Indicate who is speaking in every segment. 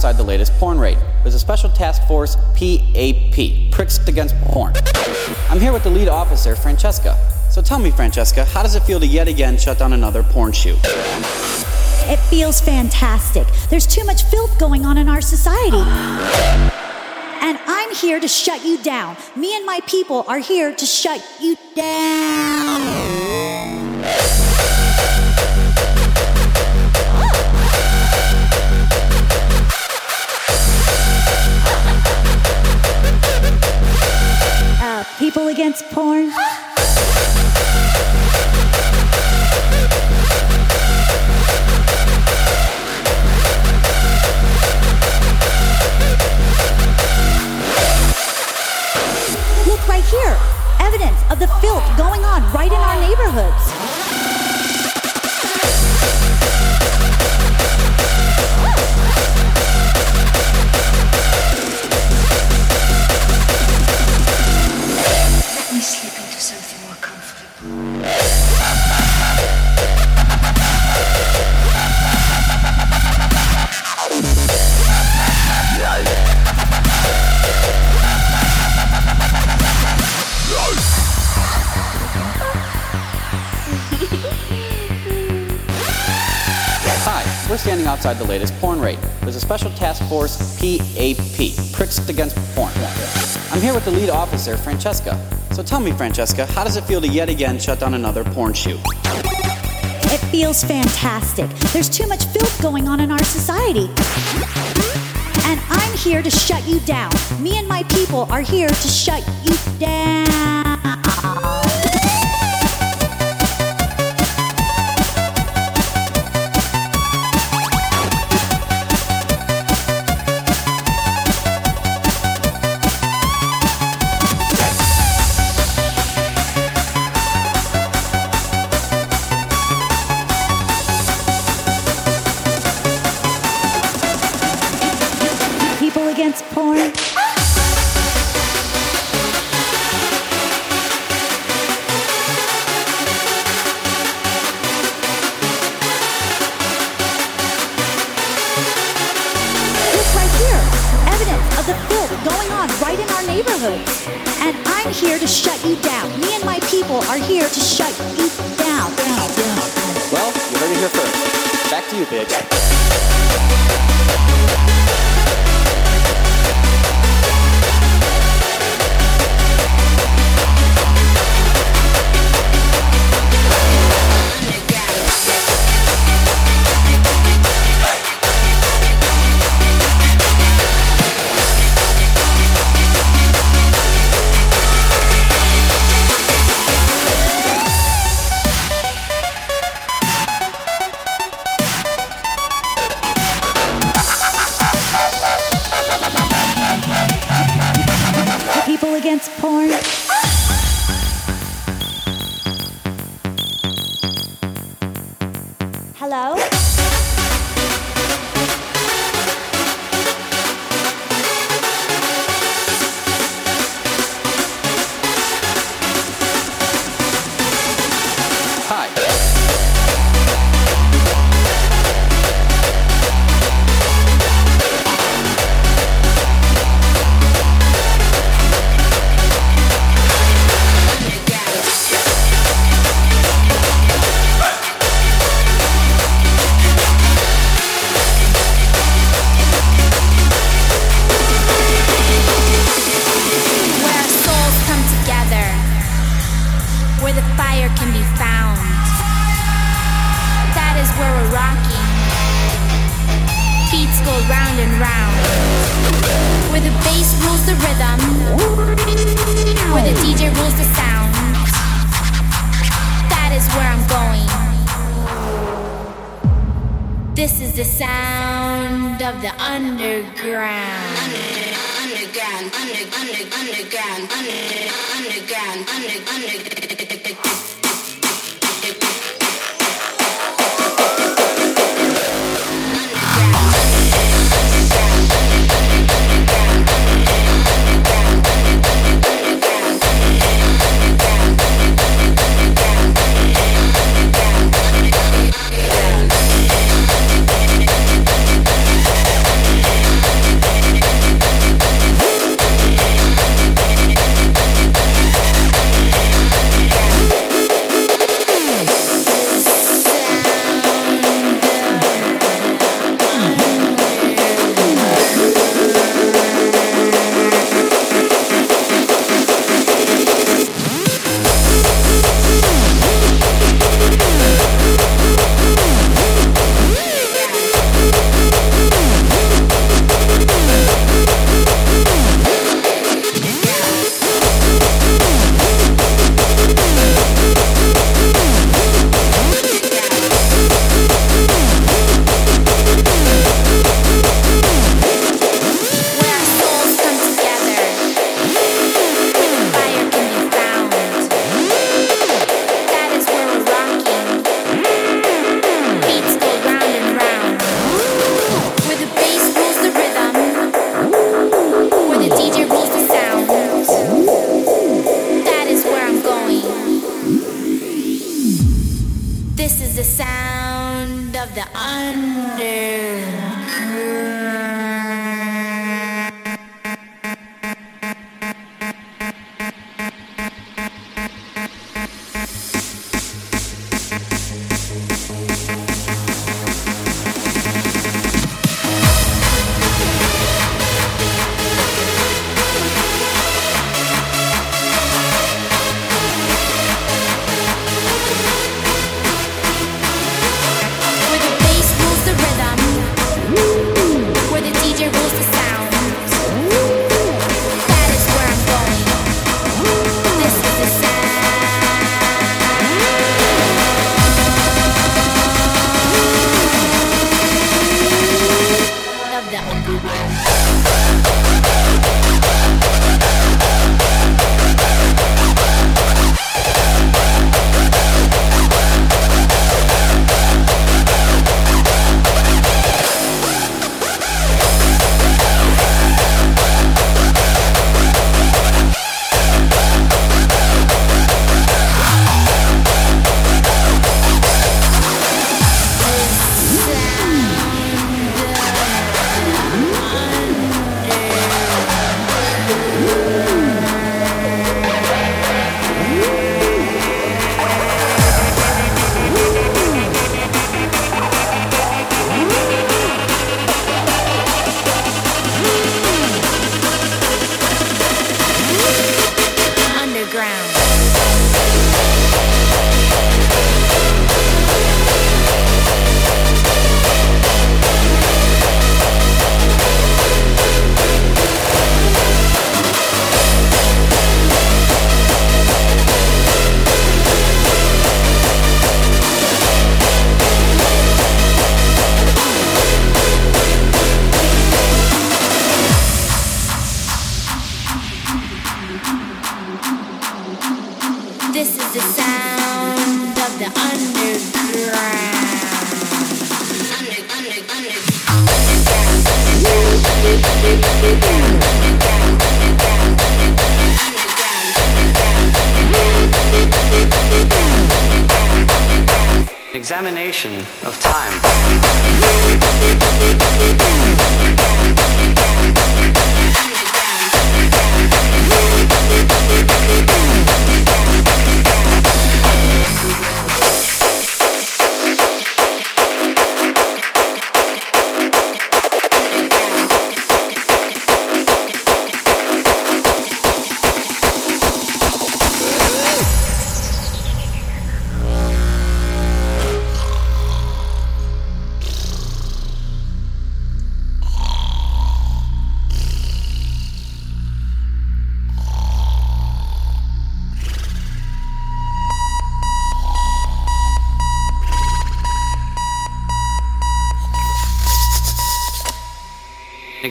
Speaker 1: outside the latest porn raid. There's a special task force, PAP, Pricks Against Porn. I'm here with the lead officer, Francesca. So tell me, Francesca, how does it feel to yet again shut down another porn shoot?
Speaker 2: It feels fantastic. There's too much filth going on in our society. And I'm here to shut you down. Me and my people are here to shut you down.
Speaker 1: Outside the latest porn raid. There's a special task force, PAP, Pricks Against Porn. I'm here with the lead officer, Francesca. So tell me, Francesca, how does it feel to yet again shut down another porn shoot?
Speaker 2: It feels fantastic. There's too much filth going on in our society. And I'm here to shut you down. Me and my people are here to shut you down. And I'm here to shut you down. Me and my people are here to shut you down. down, down.
Speaker 1: Well, you heard it here first. Back to you, Biggs.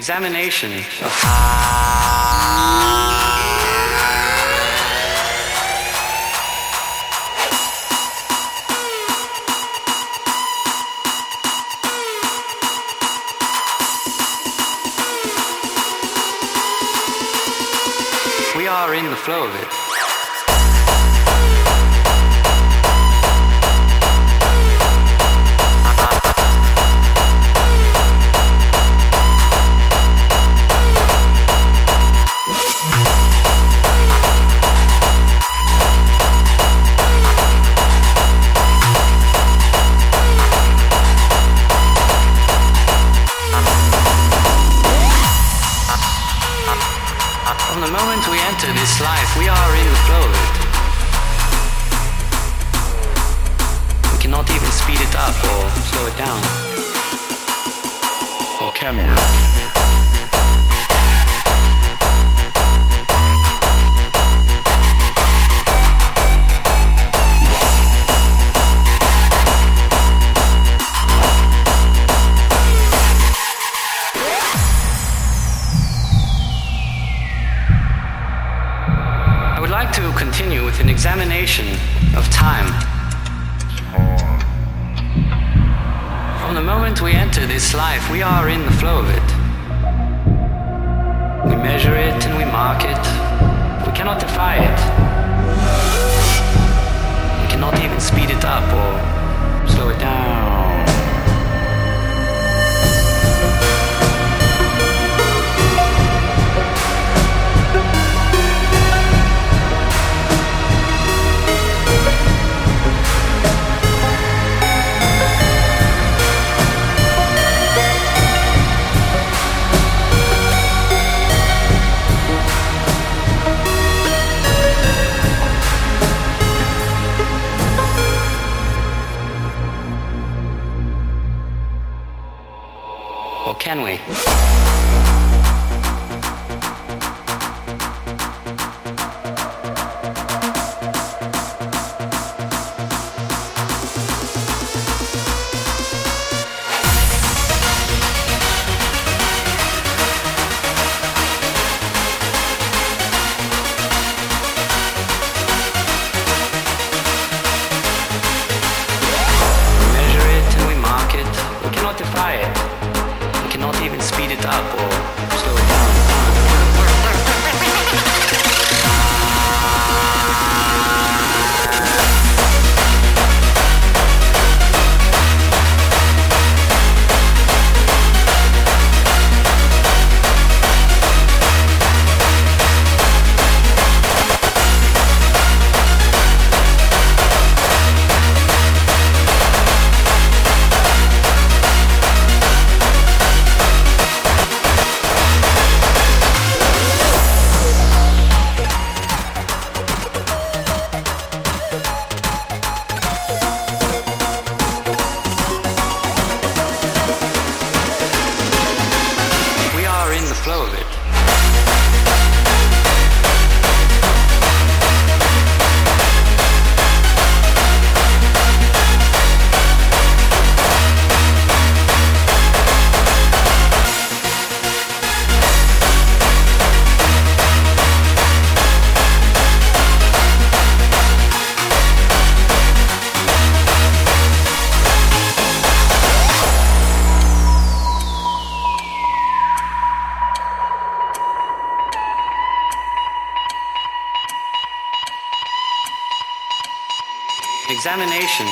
Speaker 3: Examination of We are in the flow of
Speaker 4: Examination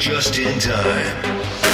Speaker 5: Just in time.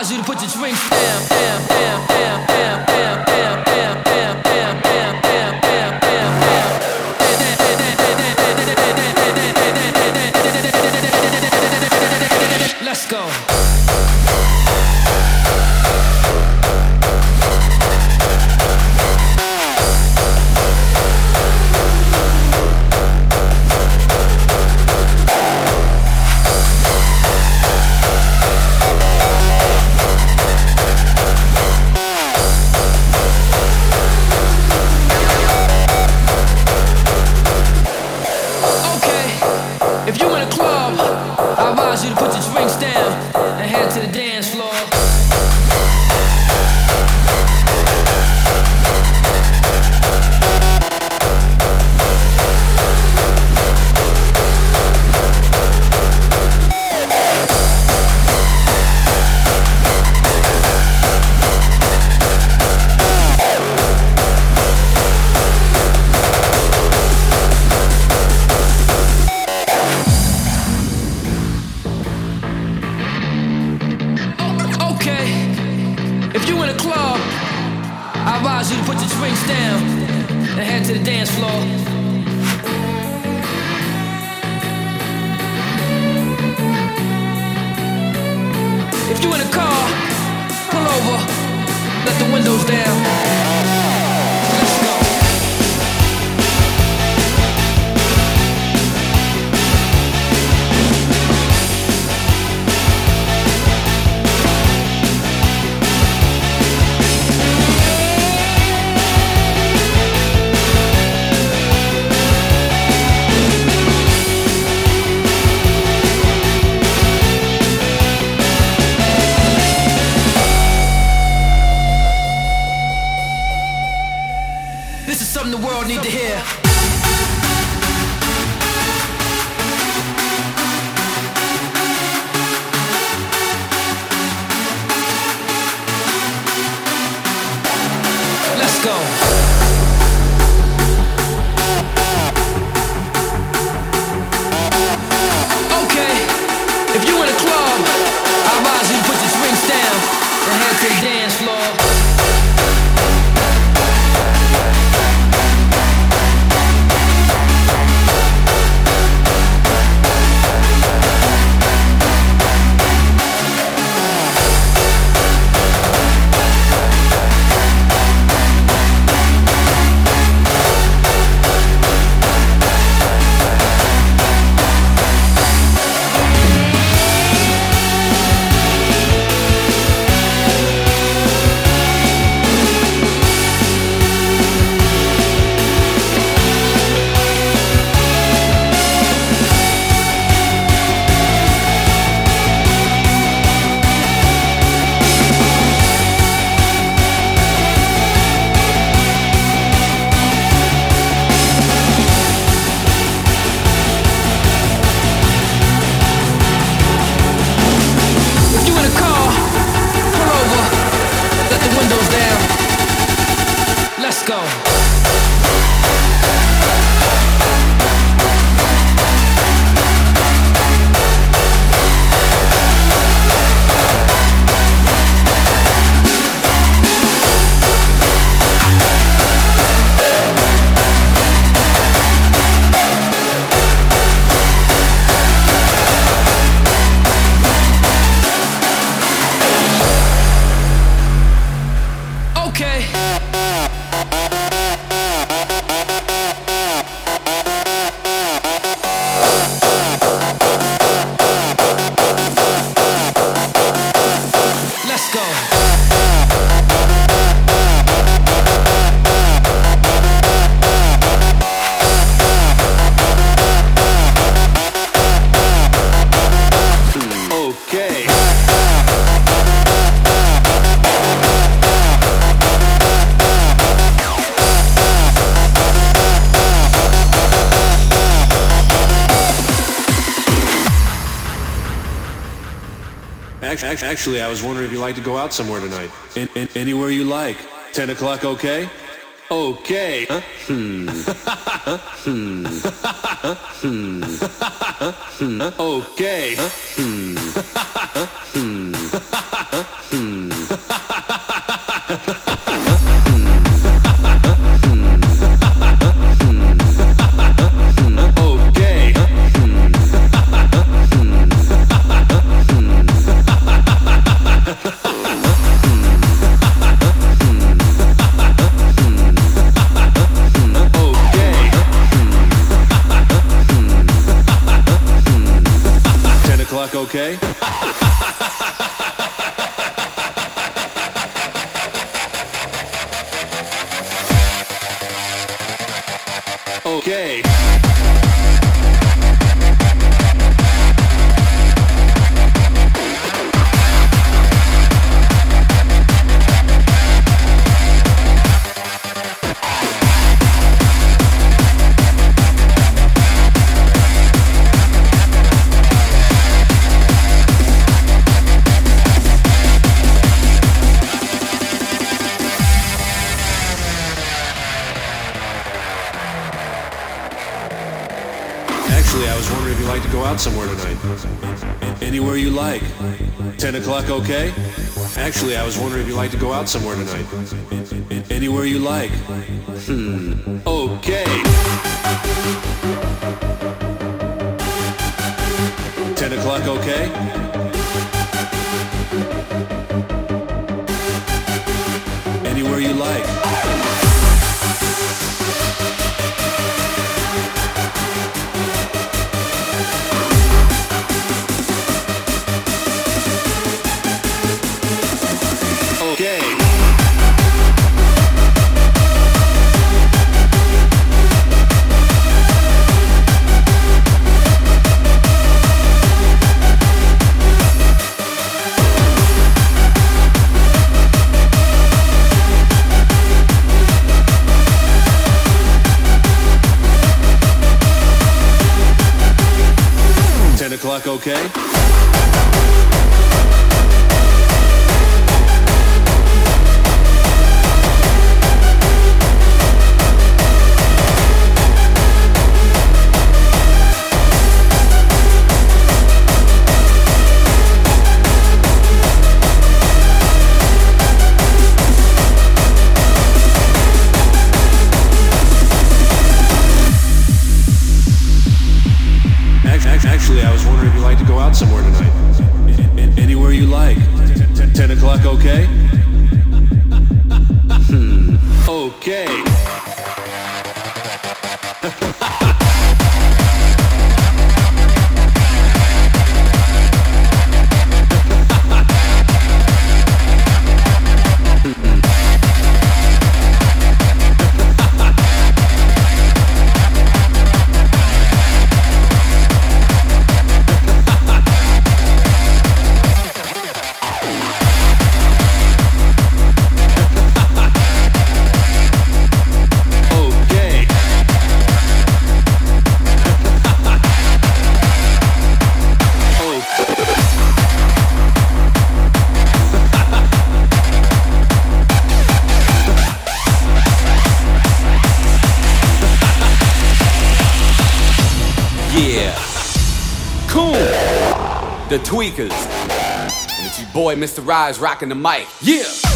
Speaker 6: Advise you to put your drinks
Speaker 7: Actually, I was wondering if you'd like to go out somewhere tonight. In, in, anywhere you like. 10 o'clock, okay? Okay. Huh? Hmm. hmm. hmm. hmm. Okay. Hmm. hmm. okay? 10 okay? Actually, I was wondering if you'd like to go out somewhere tonight. Anywhere you like. Hmm. Okay.
Speaker 8: Tweakers. And it's your boy, Mr. Rise, rocking the mic. Yeah!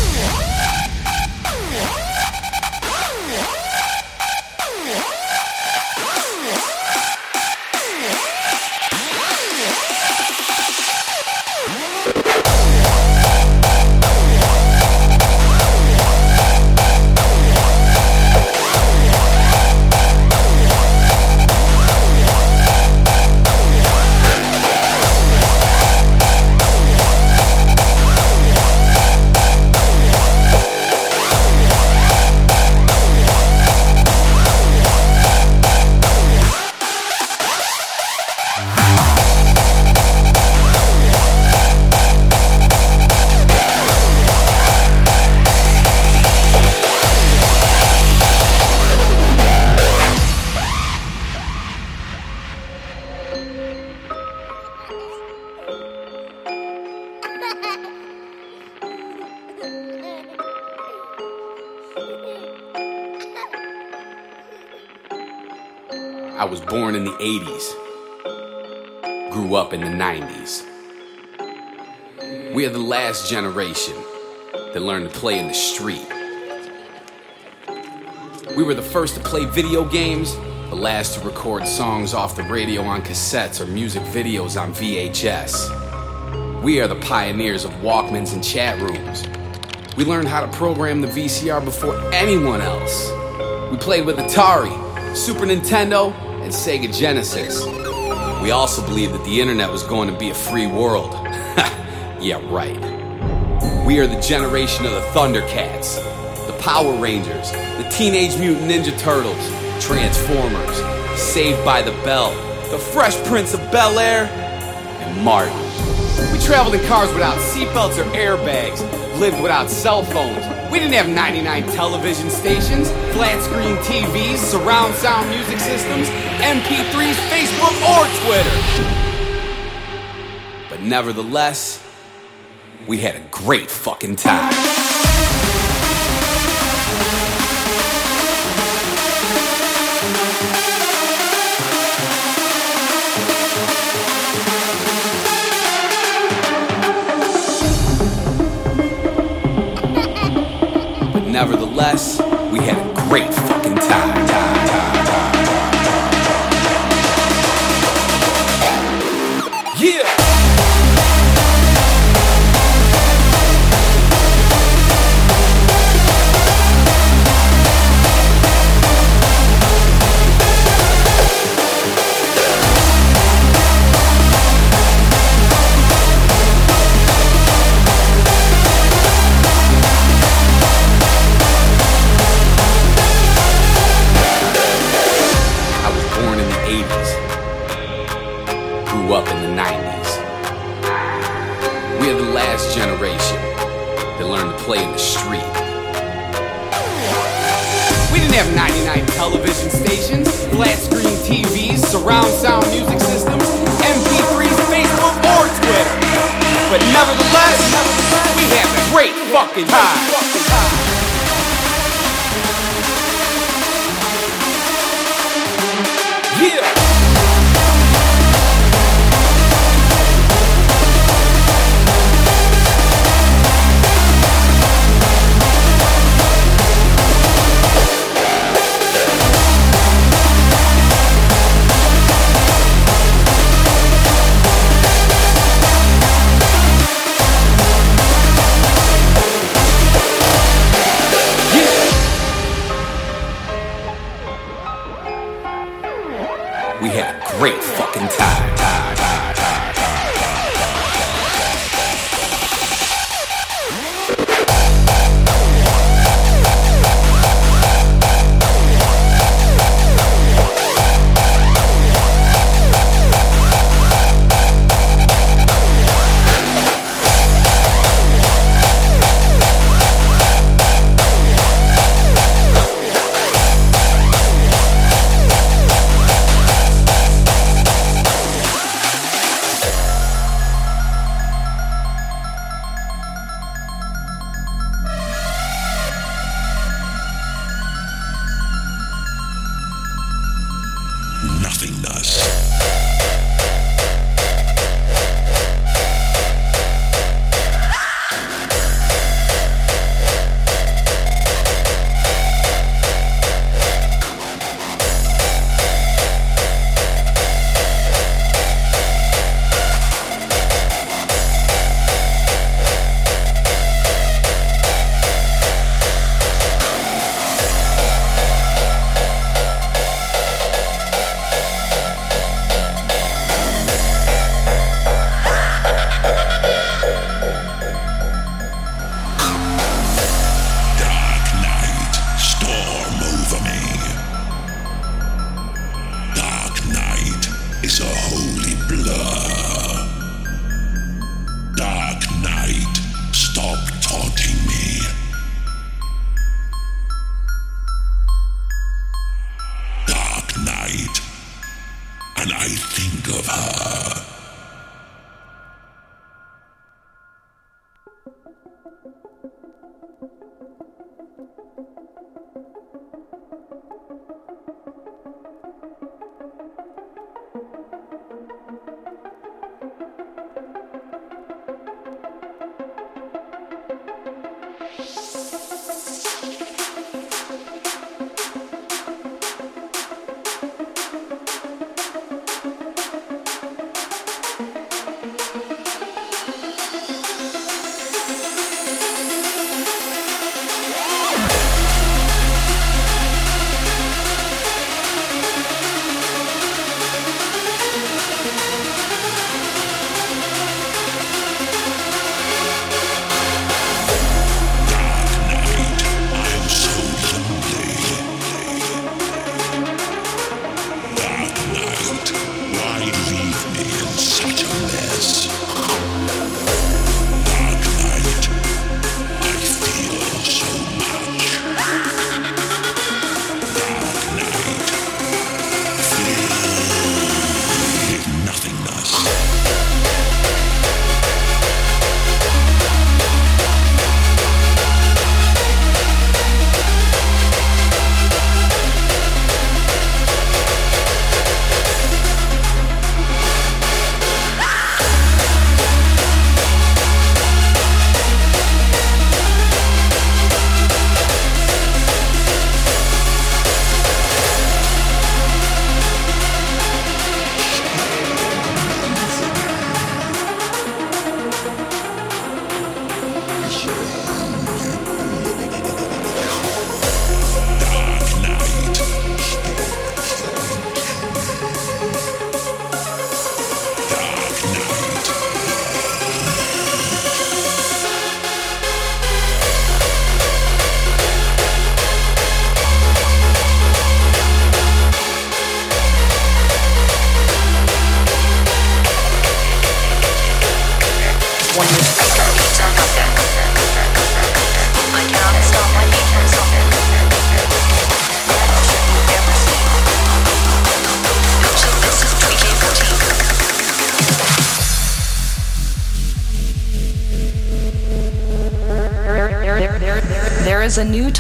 Speaker 8: 80s, grew up in the 90s. We are the last generation that learned to play in the street. We were the first to play video games, the last to record songs off the radio on cassettes or music videos on VHS. We are the pioneers of Walkmans and chat rooms. We learned how to program the VCR before anyone else. We played with Atari, Super Nintendo, and Sega Genesis. We also believed that the internet was going to be a free world. yeah, right. We are the generation of the Thundercats, the Power Rangers, the Teenage Mutant Ninja Turtles, Transformers, Saved by the Bell, the Fresh Prince of Bel Air, and Martin. Traveled in cars without seatbelts or airbags, lived without cell phones. We didn't have 99 television stations, flat screen TVs, surround sound music systems, MP3s, Facebook, or Twitter. But nevertheless, we had a great fucking time. Nevertheless, we had a great fucking time. Surround sound music systems, MP3s, Facebook, or Twitter. But nevertheless, we had a great fucking time.
Speaker 9: Nothingness. Dark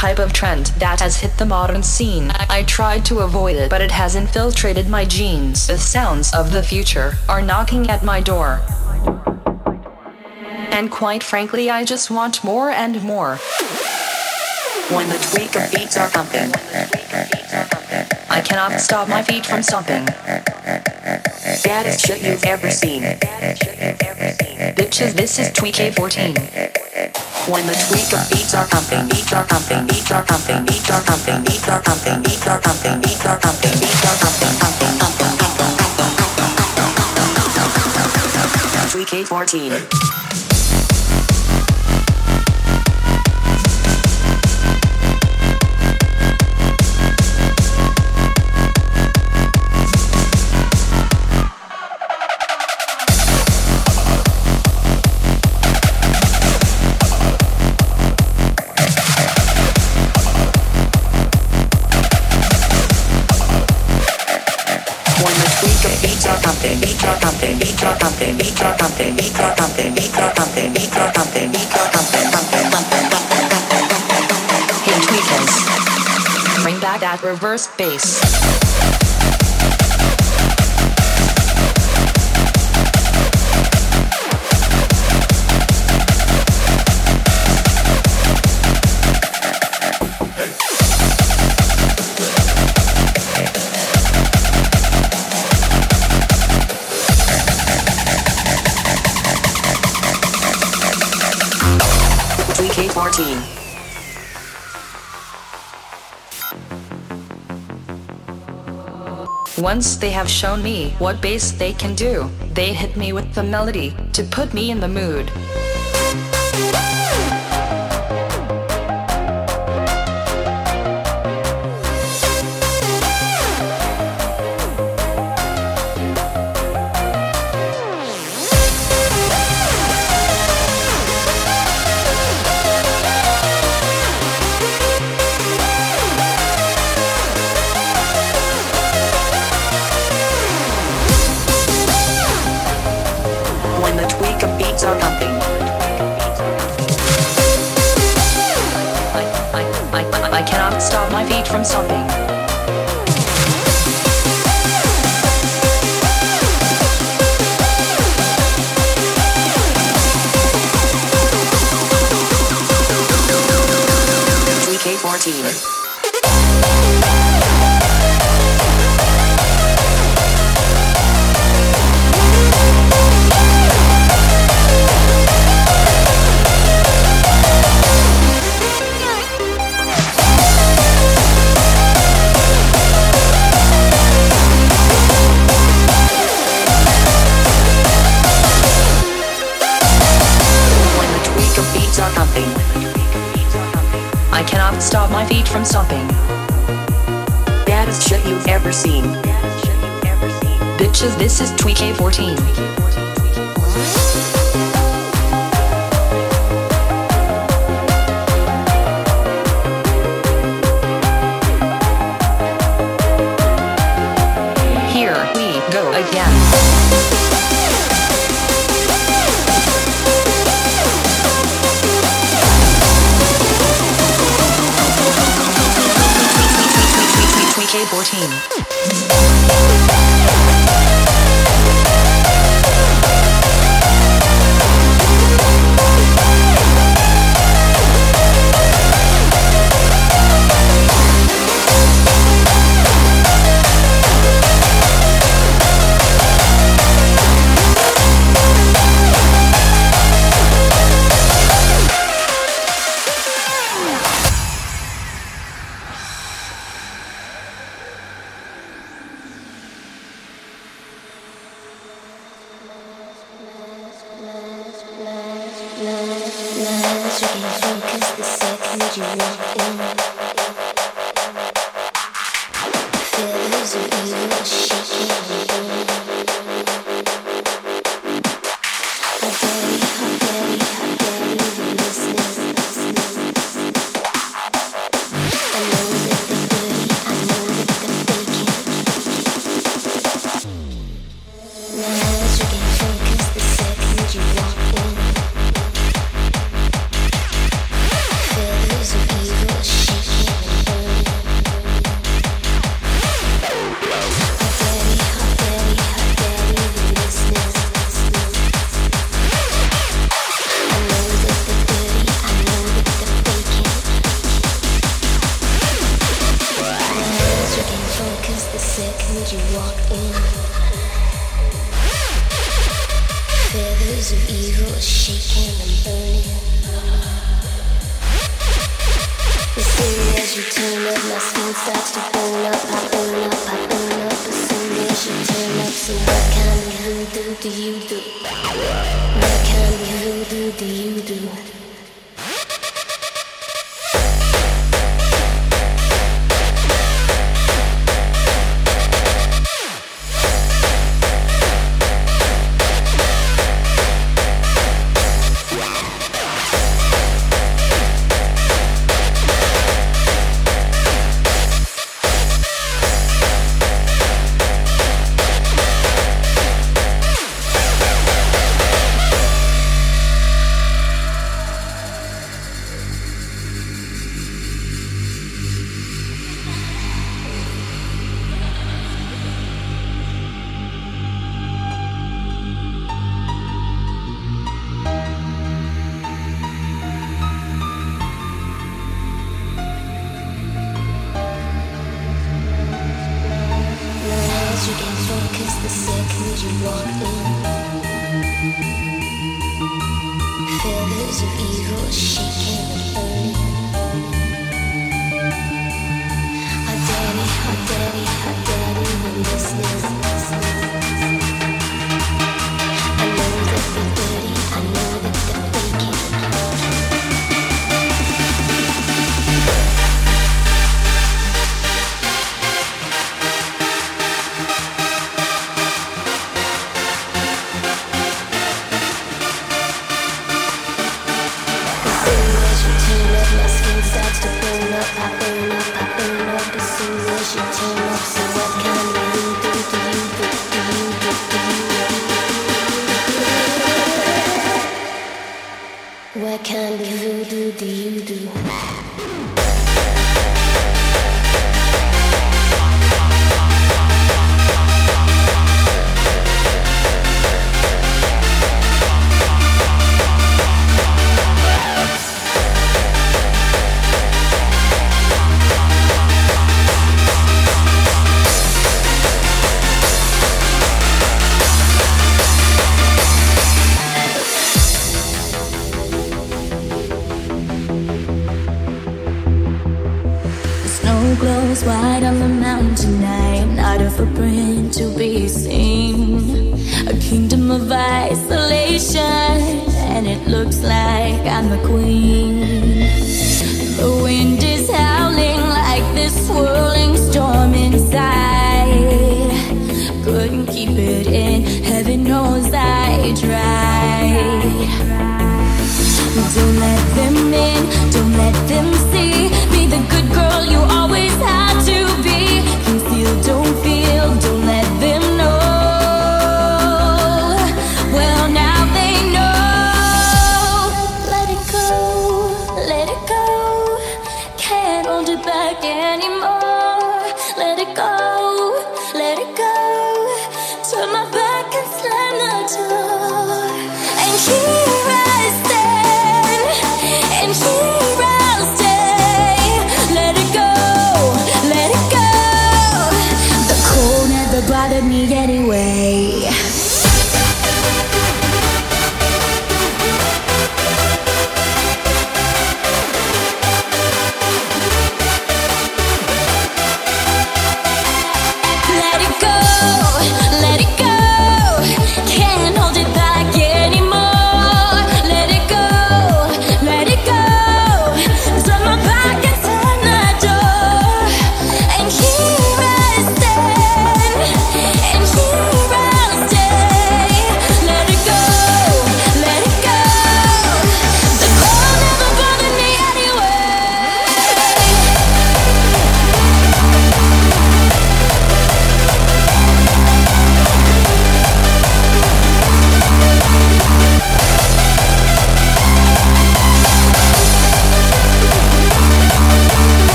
Speaker 10: type of trend that has hit the modern scene. I tried to avoid it, but it has infiltrated my genes. The sounds of the future are knocking at my door. And quite frankly, I just want more and more. When the tweaker beats are pumping, I cannot stop my feet from stomping. Baddest shit you've ever seen. Bitches, this is Tweaky 14. When the tweaker beats are pumping, beats are pumping, beats are pumping, beats are pumping, beats are pumping, beats are pumping, beats are pumping, beats are pumping, pumping, pumping, pumping, pumping. Tweaky 14. When bring back that reverse bass. Once they have shown me what bass they can do, they hit me with the melody to put me in the mood.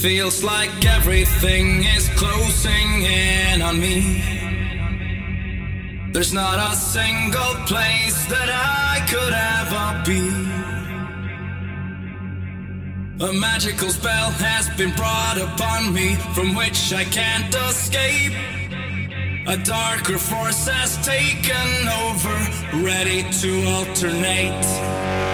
Speaker 11: Feels like everything is closing in on me. There's not a single place that I could ever be. A magical spell has been brought upon me from which I can't escape. A darker force has taken over, ready to alternate.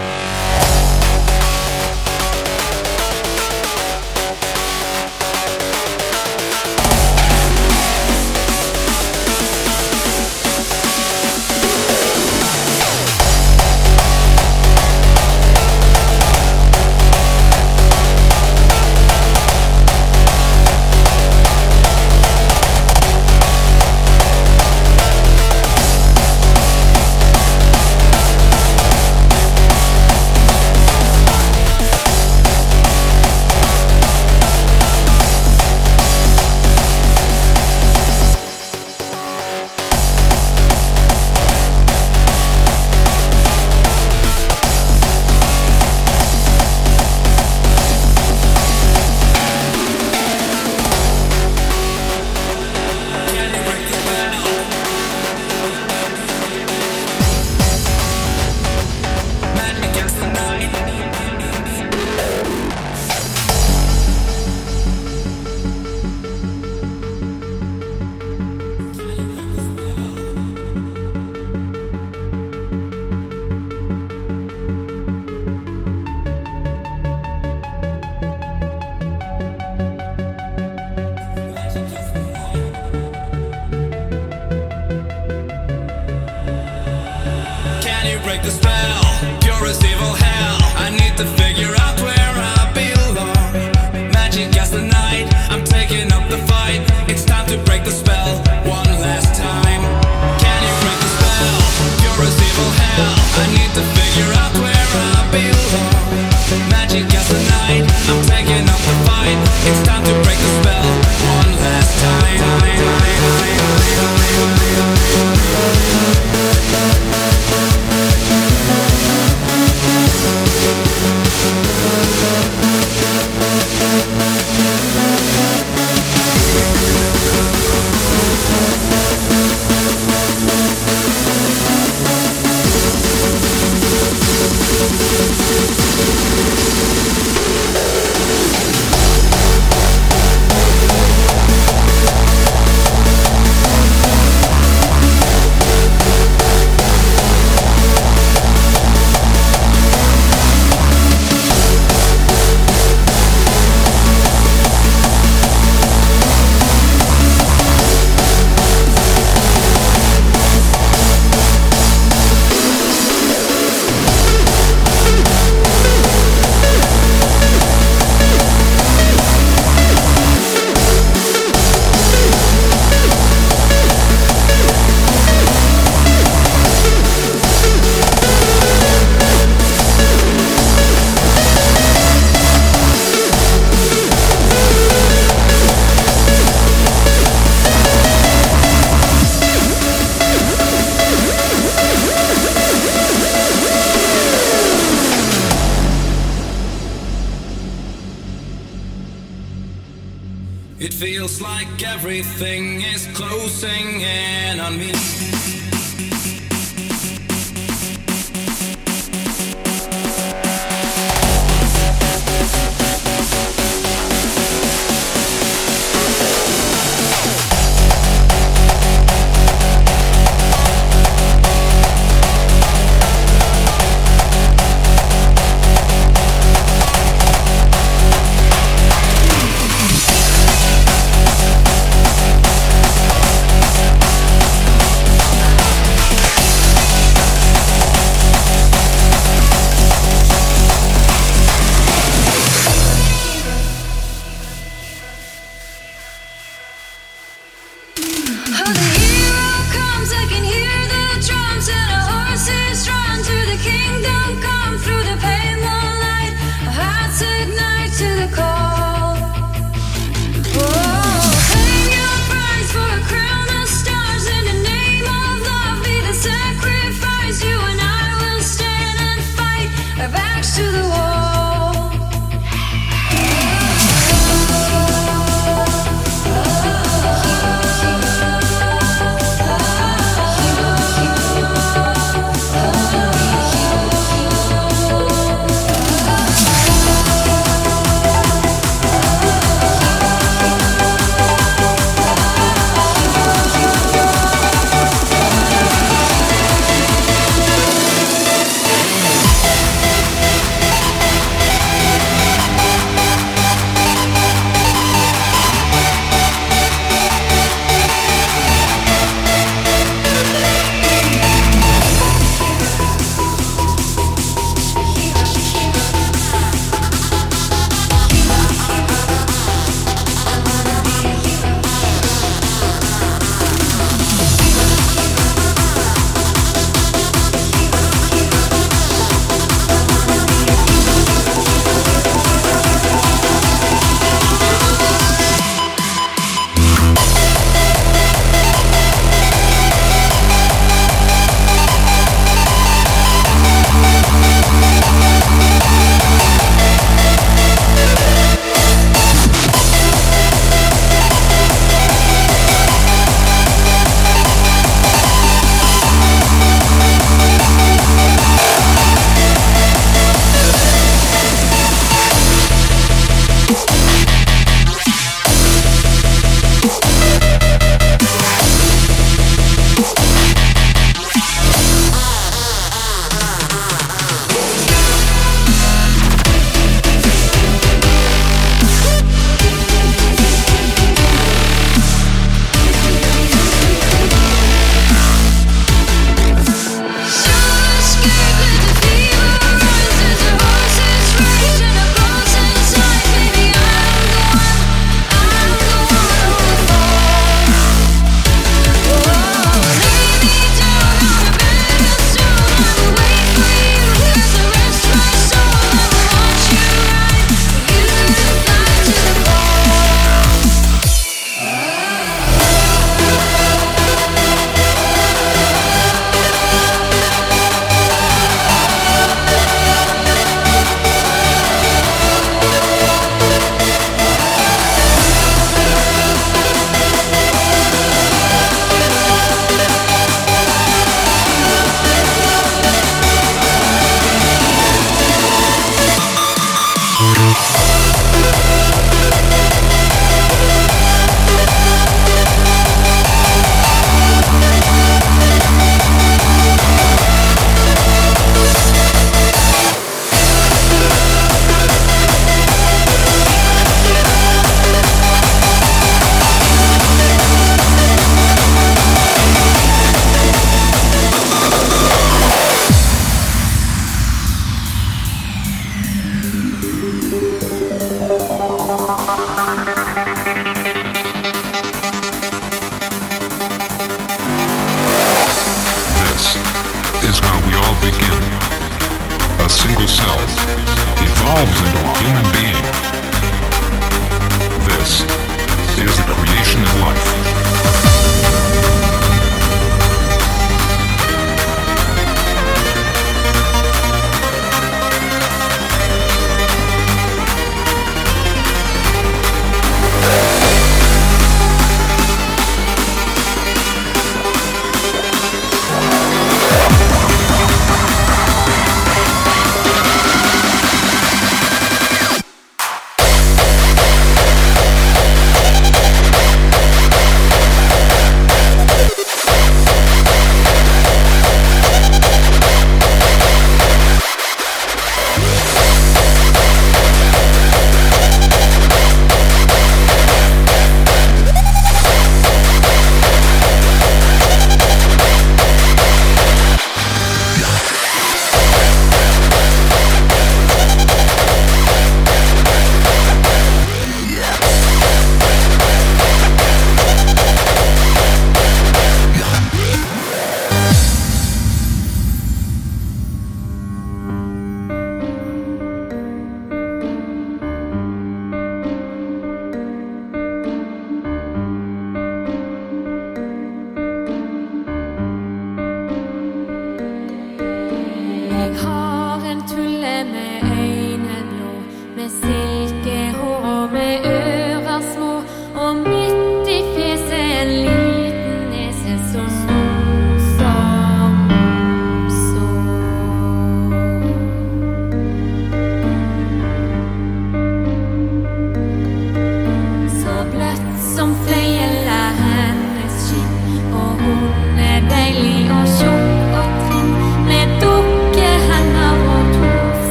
Speaker 11: everything is closing in on me.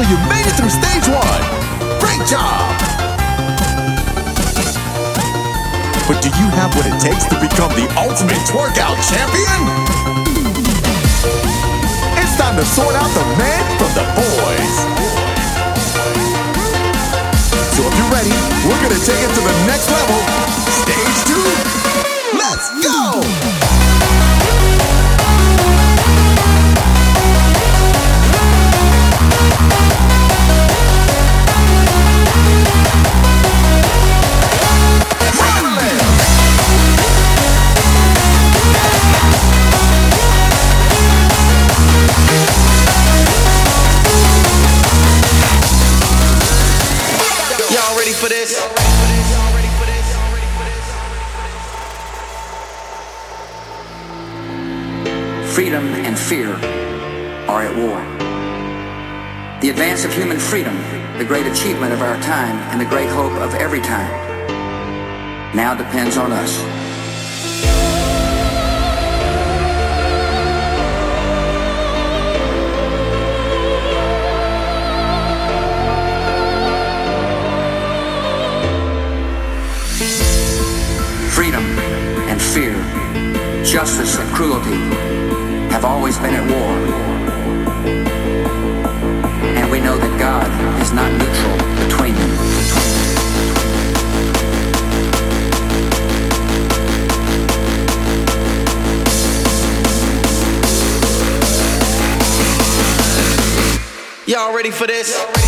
Speaker 12: So you
Speaker 13: made it through stage one. Great job. But do you have what it takes to become the ultimate twerkout champion? It's time to sort out the men from the boys. So if you're ready, we're gonna take it to the next level. Stage two. Let's go!
Speaker 4: Fear are at war. The advance of human freedom, the great achievement of our time, and the great hope of every time, now depends on us. Freedom and fear, justice and cruelty have always been at war. And we know that God is not neutral between them.
Speaker 14: Y'all ready for this?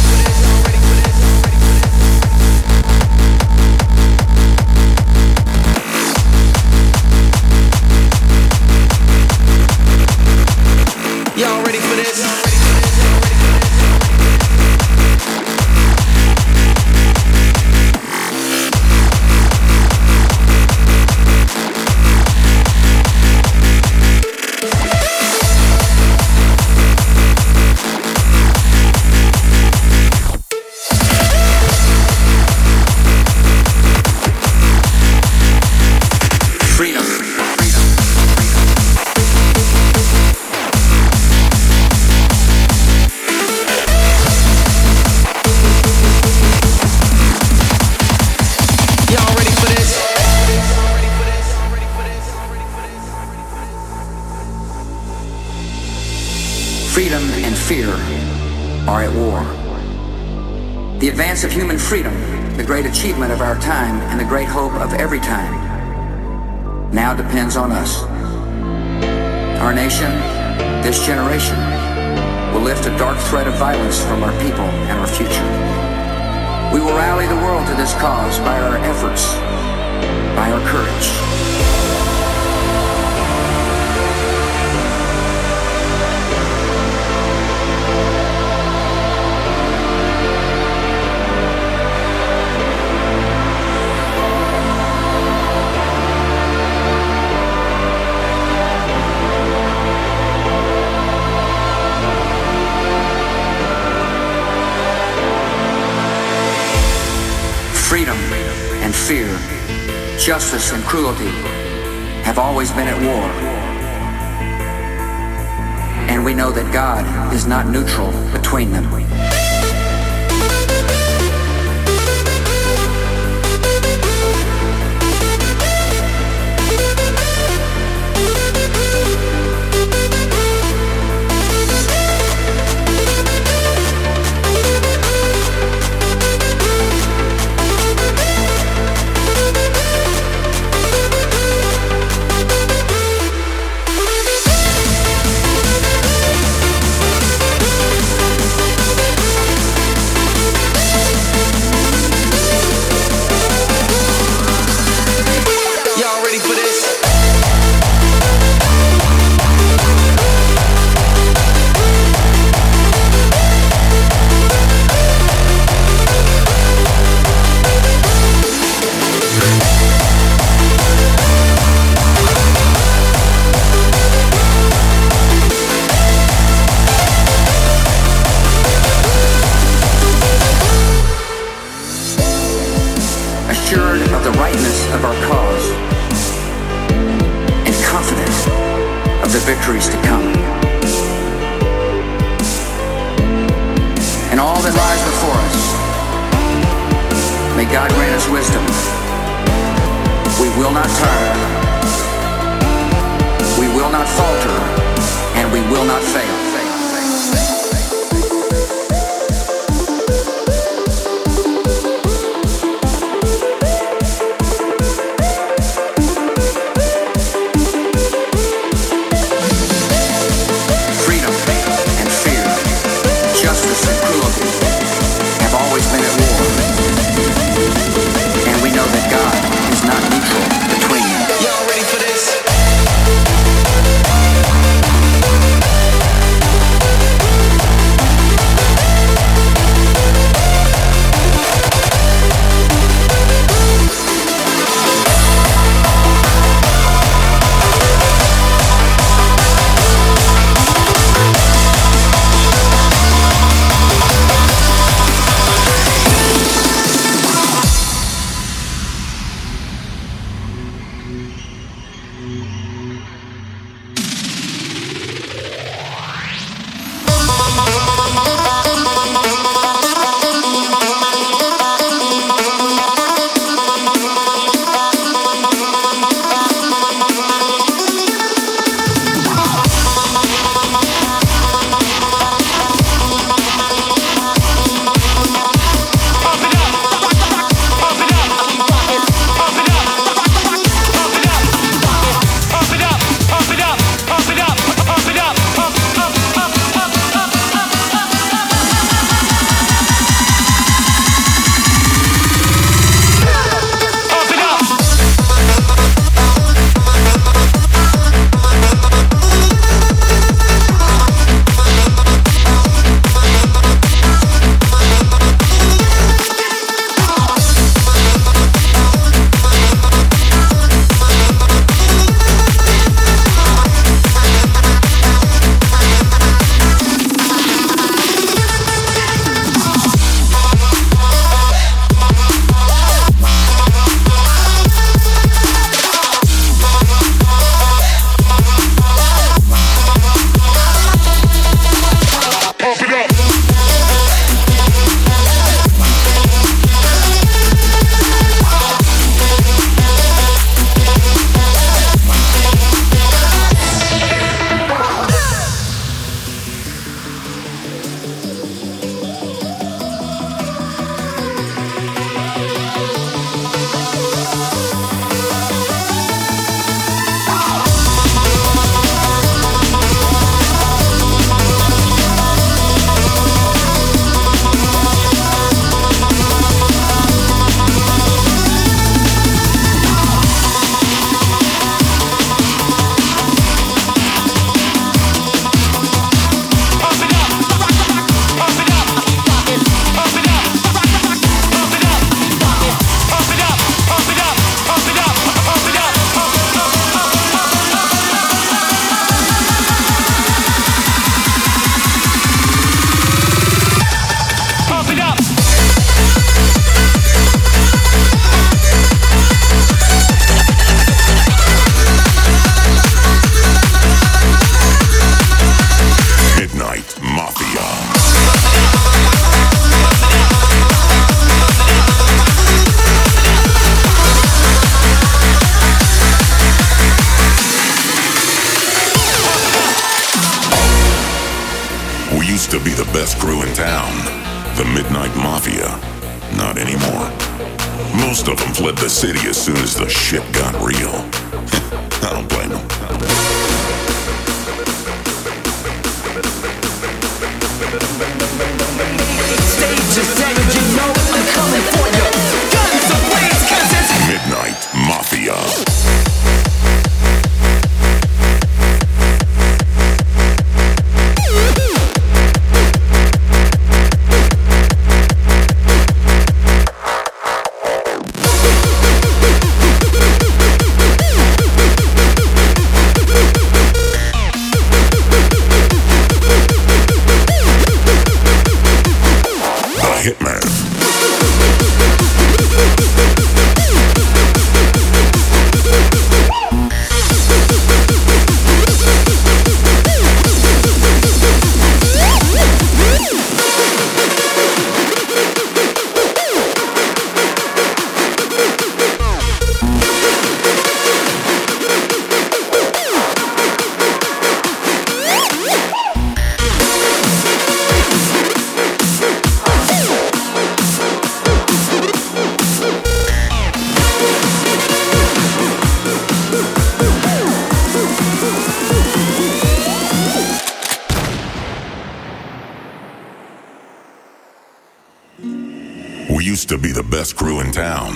Speaker 15: Town,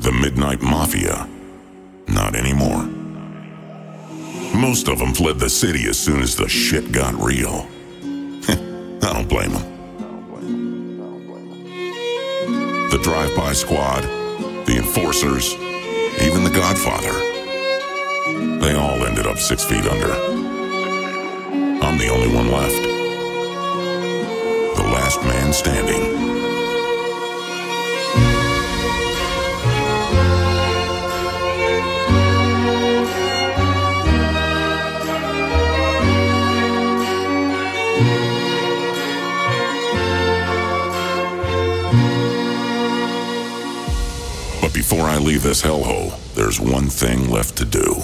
Speaker 15: the Midnight Mafia. Not anymore. Most of them fled the city as soon as the shit got real. I don't blame them. The drive-by squad, the enforcers, even the Godfather. They all ended up six feet under. I'm the only one left. The last man standing. Leave this hellhole, there's one thing left to do.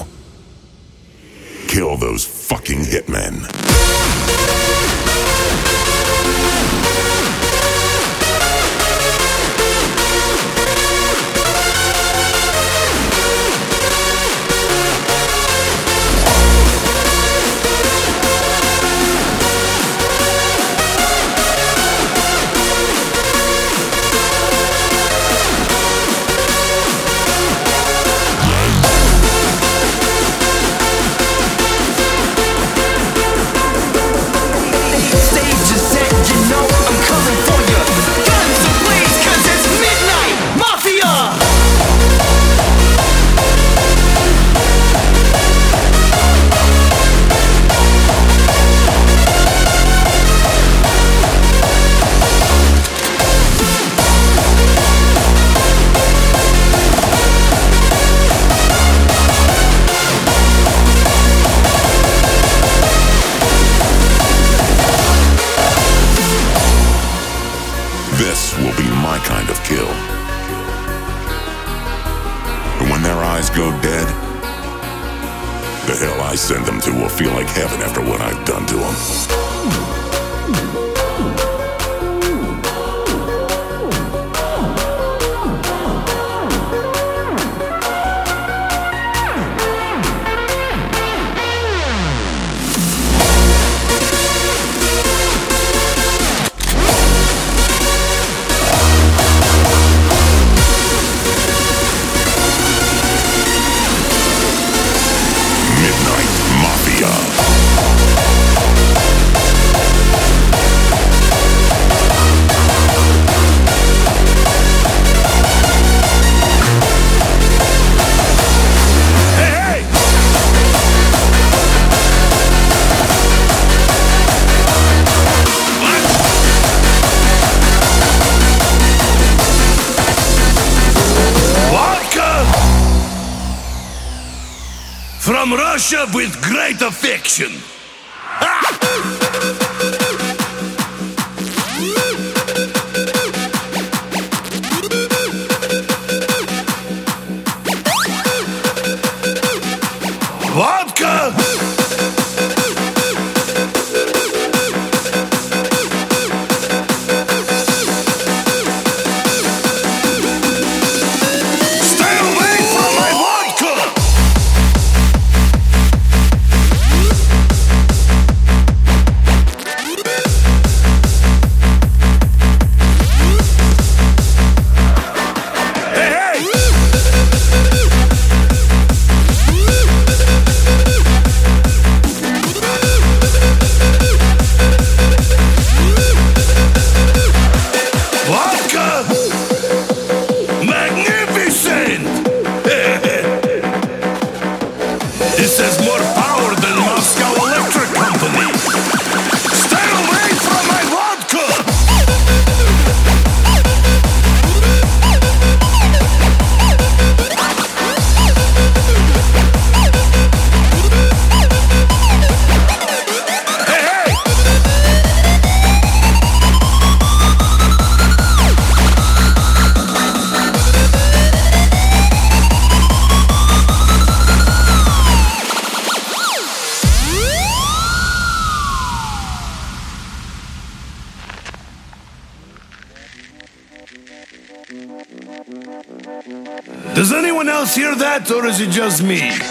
Speaker 15: Kill those fucking hitmen.
Speaker 11: Is
Speaker 13: it just me?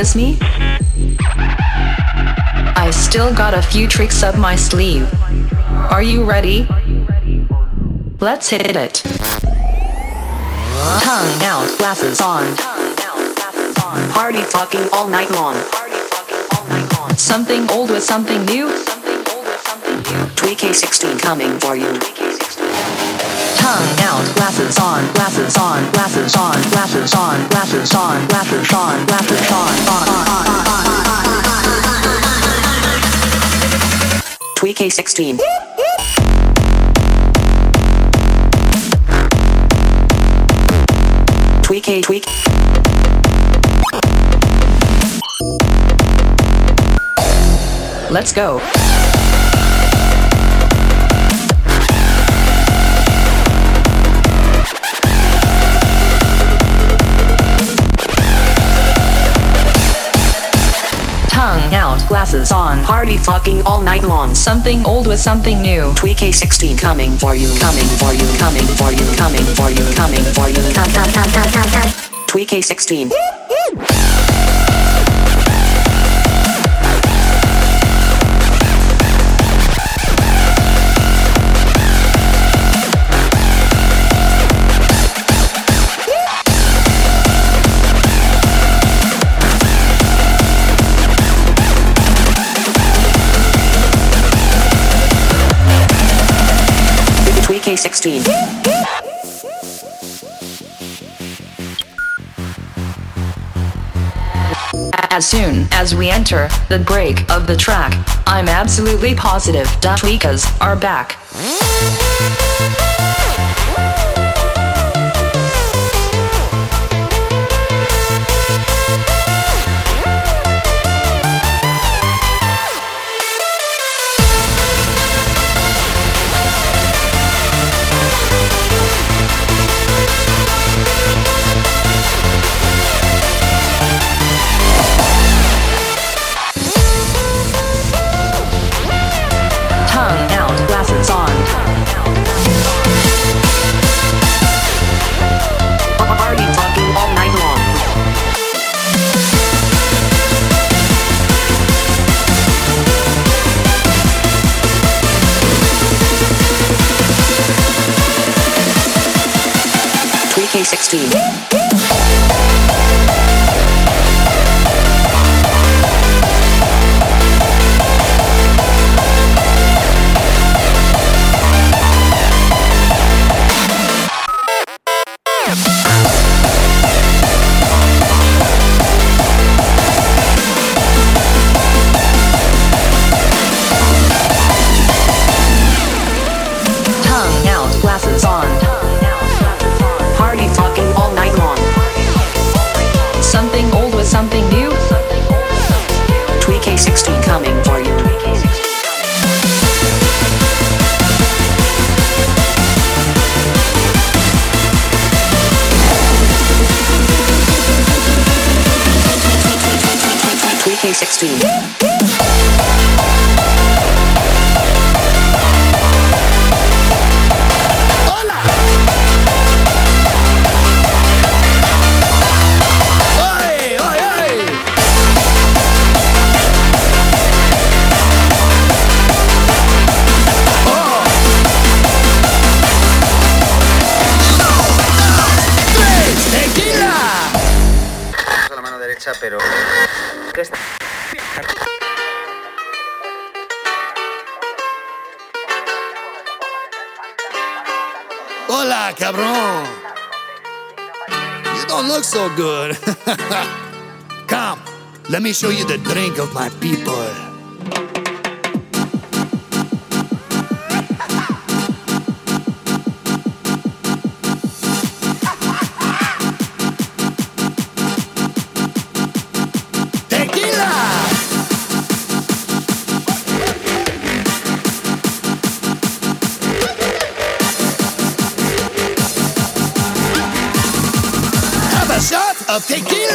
Speaker 16: Miss me? I still got a few tricks up my sleeve. Are you ready? Let's hit it. Tongue out, glasses on. Party talking all night long. Something old with something new. Tweaky 16 coming for you. Tongue out, glasses on, glasses on, glasses on, glasses on, glasses on, glasses on, glasses on, on, on, on, on. Tweaky 16. Tweak a tweak. Let's go. out, glasses on, party fucking all night long. Something old with something new. Tweak A16 coming for you, coming for you, coming for you, coming for you, coming for you. Tweak A16. As soon as we enter the break of the track, I'm absolutely positive that Dafrikas are back.
Speaker 13: 2016. cabrón. You don't look so good. Come, let me show you the drink of my people.
Speaker 17: Take it.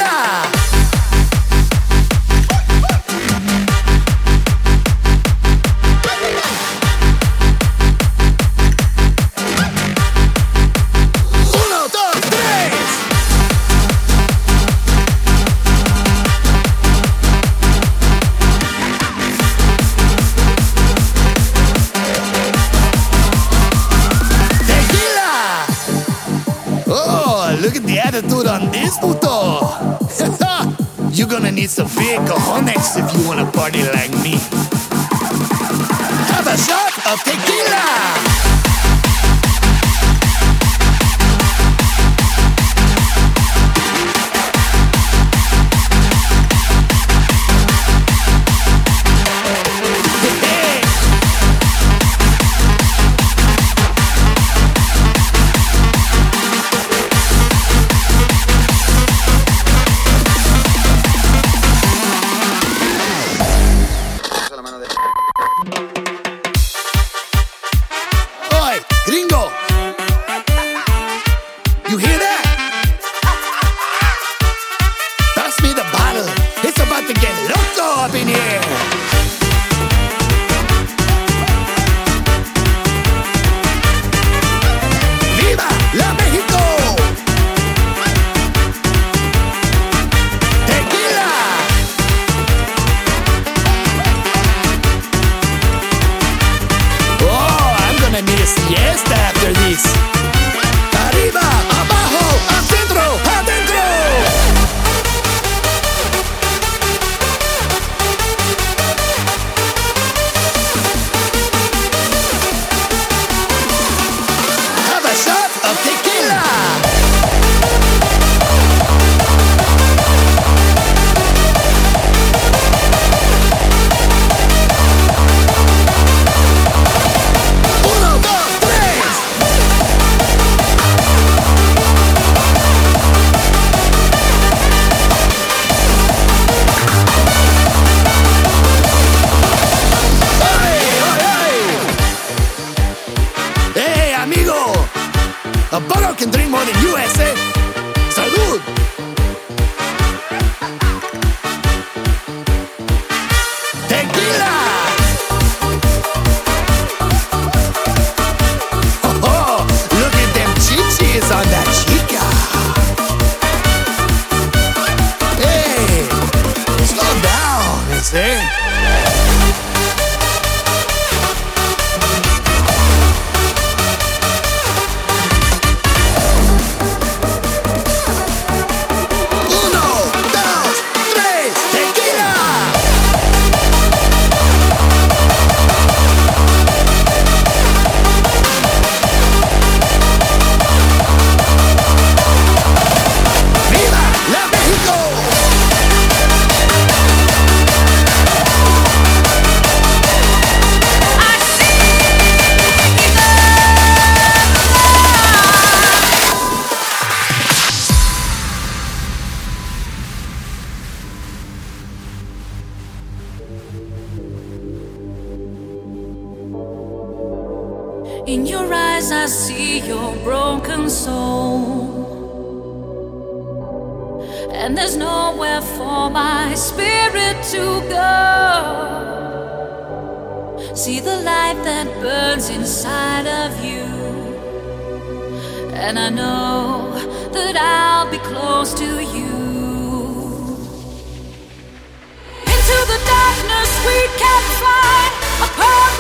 Speaker 17: for my spirit to go. See the light that burns inside of you. And I know that I'll be close to you. Into the darkness we can fly a.